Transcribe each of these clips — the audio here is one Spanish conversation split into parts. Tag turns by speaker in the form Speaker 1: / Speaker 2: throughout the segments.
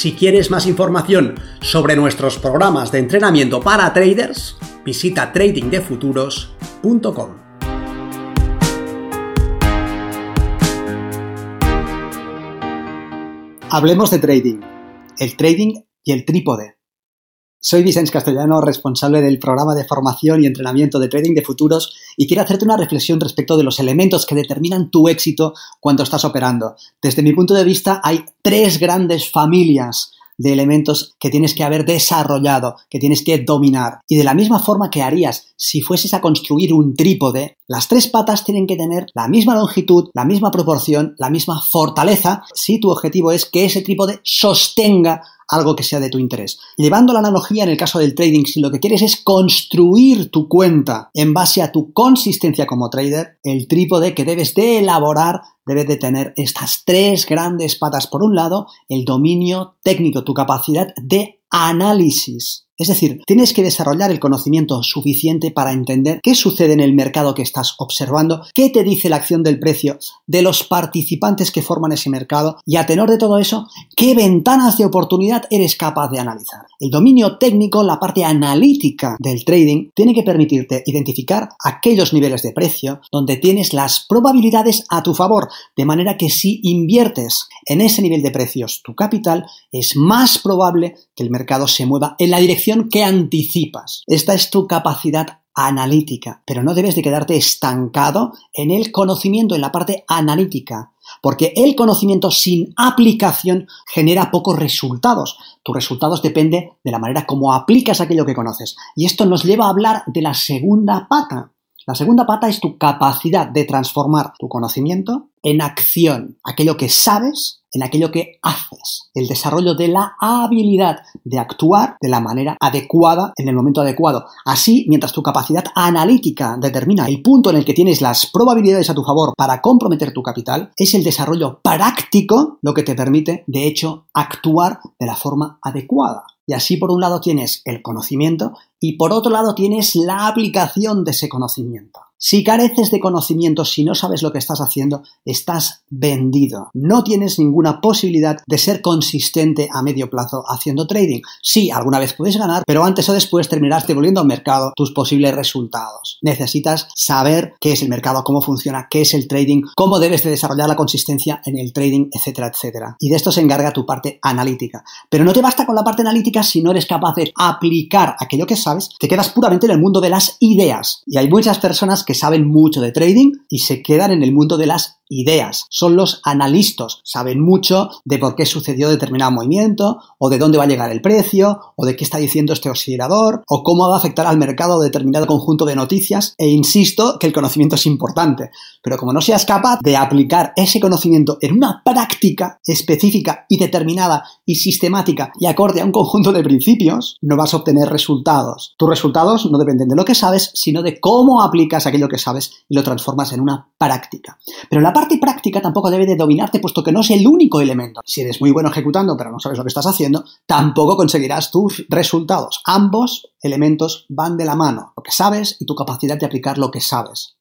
Speaker 1: Si quieres más información sobre nuestros programas de entrenamiento para traders, visita tradingdefuturos.com. Hablemos de trading, el trading y el trípode. Soy Vicente Castellano, responsable del programa de formación y entrenamiento de trading de futuros y quiero hacerte una reflexión respecto de los elementos que determinan tu éxito cuando estás operando. Desde mi punto de vista hay tres grandes familias de elementos que tienes que haber desarrollado, que tienes que dominar. Y de la misma forma que harías si fueses a construir un trípode, las tres patas tienen que tener la misma longitud, la misma proporción, la misma fortaleza, si tu objetivo es que ese trípode sostenga algo que sea de tu interés. Llevando la analogía en el caso del trading, si lo que quieres es construir tu cuenta en base a tu consistencia como trader, el trípode que debes de elaborar debe de tener estas tres grandes patas. Por un lado, el dominio técnico, tu capacidad de análisis. Es decir, tienes que desarrollar el conocimiento suficiente para entender qué sucede en el mercado que estás observando, qué te dice la acción del precio de los participantes que forman ese mercado y a tenor de todo eso, qué ventanas de oportunidad eres capaz de analizar. El dominio técnico, la parte analítica del trading, tiene que permitirte identificar aquellos niveles de precio donde tienes las probabilidades a tu favor, de manera que si inviertes en ese nivel de precios tu capital, es más probable que el mercado se mueva en la dirección que anticipas. Esta es tu capacidad analítica, pero no debes de quedarte estancado en el conocimiento, en la parte analítica, porque el conocimiento sin aplicación genera pocos resultados. Tus resultados dependen de la manera como aplicas aquello que conoces. Y esto nos lleva a hablar de la segunda pata. La segunda pata es tu capacidad de transformar tu conocimiento en acción, aquello que sabes en aquello que haces, el desarrollo de la habilidad de actuar de la manera adecuada en el momento adecuado. Así, mientras tu capacidad analítica determina el punto en el que tienes las probabilidades a tu favor para comprometer tu capital, es el desarrollo práctico lo que te permite, de hecho, actuar de la forma adecuada. Y así por un lado tienes el conocimiento y por otro lado tienes la aplicación de ese conocimiento. Si careces de conocimiento, si no sabes lo que estás haciendo, estás vendido. No tienes ninguna posibilidad de ser consistente a medio plazo haciendo trading. Sí, alguna vez puedes ganar, pero antes o después terminarás devolviendo al mercado tus posibles resultados. Necesitas saber qué es el mercado, cómo funciona, qué es el trading, cómo debes de desarrollar la consistencia en el trading, etcétera, etcétera. Y de esto se encarga tu parte analítica. Pero no te basta con la parte analítica si no eres capaz de aplicar aquello que sabes, te quedas puramente en el mundo de las ideas. Y hay muchas personas que que saben mucho de trading y se quedan en el mundo de las ideas. Son los analistas, saben mucho de por qué sucedió determinado movimiento, o de dónde va a llegar el precio, o de qué está diciendo este oscilador, o cómo va a afectar al mercado determinado conjunto de noticias. E insisto que el conocimiento es importante, pero como no seas capaz de aplicar ese conocimiento en una práctica específica y determinada y sistemática y acorde a un conjunto de principios, no vas a obtener resultados. Tus resultados no dependen de lo que sabes, sino de cómo aplicas aquello lo que sabes y lo transformas en una práctica. Pero la parte práctica tampoco debe de dominarte, puesto que no es el único elemento. Si eres muy bueno ejecutando, pero no sabes lo que estás haciendo, tampoco conseguirás tus resultados. Ambos elementos van de la mano, lo que sabes y tu capacidad de aplicar lo que sabes.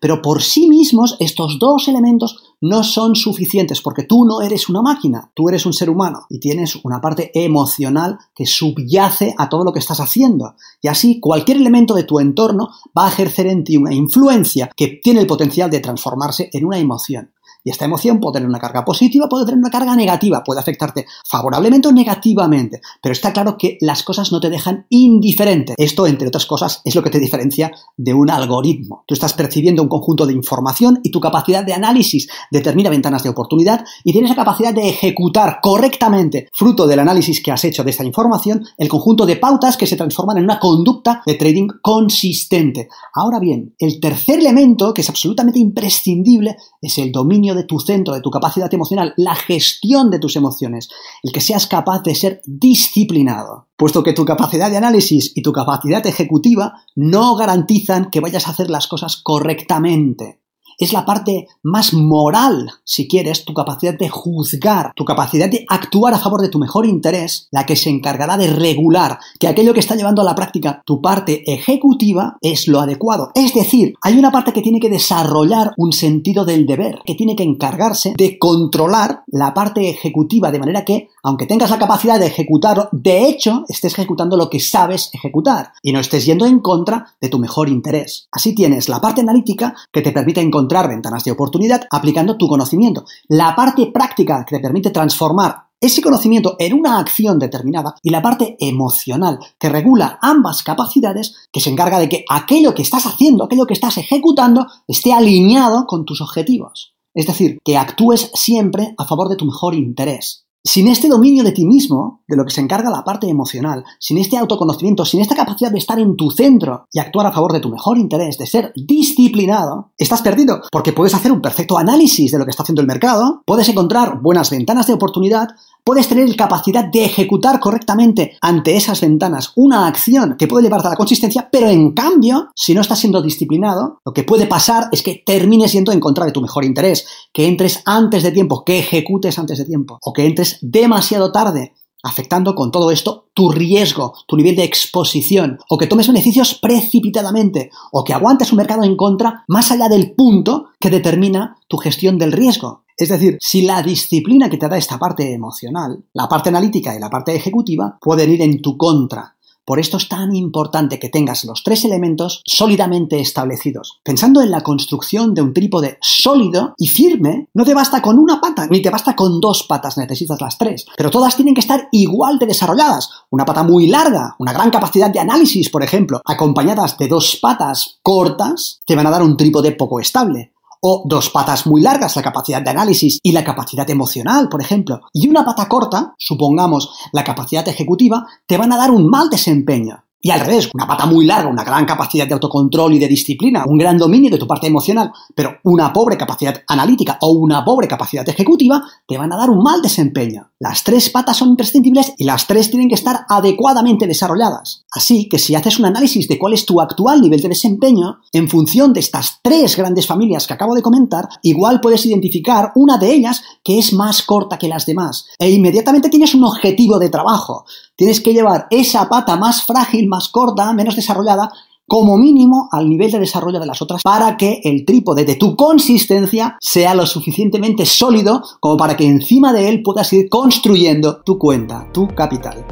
Speaker 1: Pero por sí mismos estos dos elementos no son suficientes porque tú no eres una máquina, tú eres un ser humano y tienes una parte emocional que subyace a todo lo que estás haciendo. Y así cualquier elemento de tu entorno va a ejercer en ti una influencia que tiene el potencial de transformarse en una emoción. Y esta emoción puede tener una carga positiva, puede tener una carga negativa, puede afectarte favorablemente o negativamente. Pero está claro que las cosas no te dejan indiferente. Esto, entre otras cosas, es lo que te diferencia de un algoritmo. Tú estás percibiendo un conjunto de información y tu capacidad de análisis determina ventanas de oportunidad y tienes la capacidad de ejecutar correctamente, fruto del análisis que has hecho de esta información, el conjunto de pautas que se transforman en una conducta de trading consistente. Ahora bien, el tercer elemento, que es absolutamente imprescindible, es el dominio de tu centro, de tu capacidad emocional, la gestión de tus emociones, el que seas capaz de ser disciplinado, puesto que tu capacidad de análisis y tu capacidad ejecutiva no garantizan que vayas a hacer las cosas correctamente es la parte más moral, si quieres, tu capacidad de juzgar, tu capacidad de actuar a favor de tu mejor interés, la que se encargará de regular que aquello que está llevando a la práctica tu parte ejecutiva es lo adecuado. Es decir, hay una parte que tiene que desarrollar un sentido del deber, que tiene que encargarse de controlar la parte ejecutiva, de manera que, aunque tengas la capacidad de ejecutarlo, de hecho, estés ejecutando lo que sabes ejecutar y no estés yendo en contra de tu mejor interés. Así tienes la parte analítica que te permite encontrar ventanas de oportunidad aplicando tu conocimiento. La parte práctica que te permite transformar ese conocimiento en una acción determinada y la parte emocional que regula ambas capacidades que se encarga de que aquello que estás haciendo, aquello que estás ejecutando esté alineado con tus objetivos. Es decir, que actúes siempre a favor de tu mejor interés. Sin este dominio de ti mismo, de lo que se encarga la parte emocional, sin este autoconocimiento, sin esta capacidad de estar en tu centro y actuar a favor de tu mejor interés, de ser disciplinado, estás perdido, porque puedes hacer un perfecto análisis de lo que está haciendo el mercado, puedes encontrar buenas ventanas de oportunidad, puedes tener capacidad de ejecutar correctamente ante esas ventanas una acción que puede llevarte a la consistencia, pero en cambio, si no estás siendo disciplinado, lo que puede pasar es que termines yendo en contra de tu mejor interés, que entres antes de tiempo, que ejecutes antes de tiempo, o que entres demasiado tarde, afectando con todo esto tu riesgo, tu nivel de exposición, o que tomes beneficios precipitadamente, o que aguantes un mercado en contra más allá del punto que determina tu gestión del riesgo. Es decir, si la disciplina que te da esta parte emocional, la parte analítica y la parte ejecutiva, pueden ir en tu contra. Por esto es tan importante que tengas los tres elementos sólidamente establecidos. Pensando en la construcción de un trípode sólido y firme, no te basta con una pata, ni te basta con dos patas, necesitas las tres. Pero todas tienen que estar igual de desarrolladas. Una pata muy larga, una gran capacidad de análisis, por ejemplo, acompañadas de dos patas cortas, te van a dar un trípode poco estable o dos patas muy largas, la capacidad de análisis y la capacidad emocional, por ejemplo, y una pata corta, supongamos la capacidad ejecutiva, te van a dar un mal desempeño. Y al revés, una pata muy larga, una gran capacidad de autocontrol y de disciplina, un gran dominio de tu parte emocional, pero una pobre capacidad analítica o una pobre capacidad ejecutiva, te van a dar un mal desempeño. Las tres patas son imprescindibles y las tres tienen que estar adecuadamente desarrolladas. Así que si haces un análisis de cuál es tu actual nivel de desempeño, en función de estas tres grandes familias que acabo de comentar, igual puedes identificar una de ellas que es más corta que las demás. E inmediatamente tienes un objetivo de trabajo. Tienes que llevar esa pata más frágil, más corta, menos desarrollada, como mínimo al nivel de desarrollo de las otras para que el trípode de tu consistencia sea lo suficientemente sólido como para que encima de él puedas ir construyendo tu cuenta, tu capital.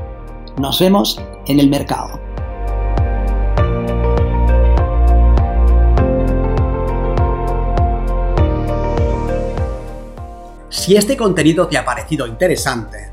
Speaker 1: Nos vemos en el mercado. Si este contenido te ha parecido interesante,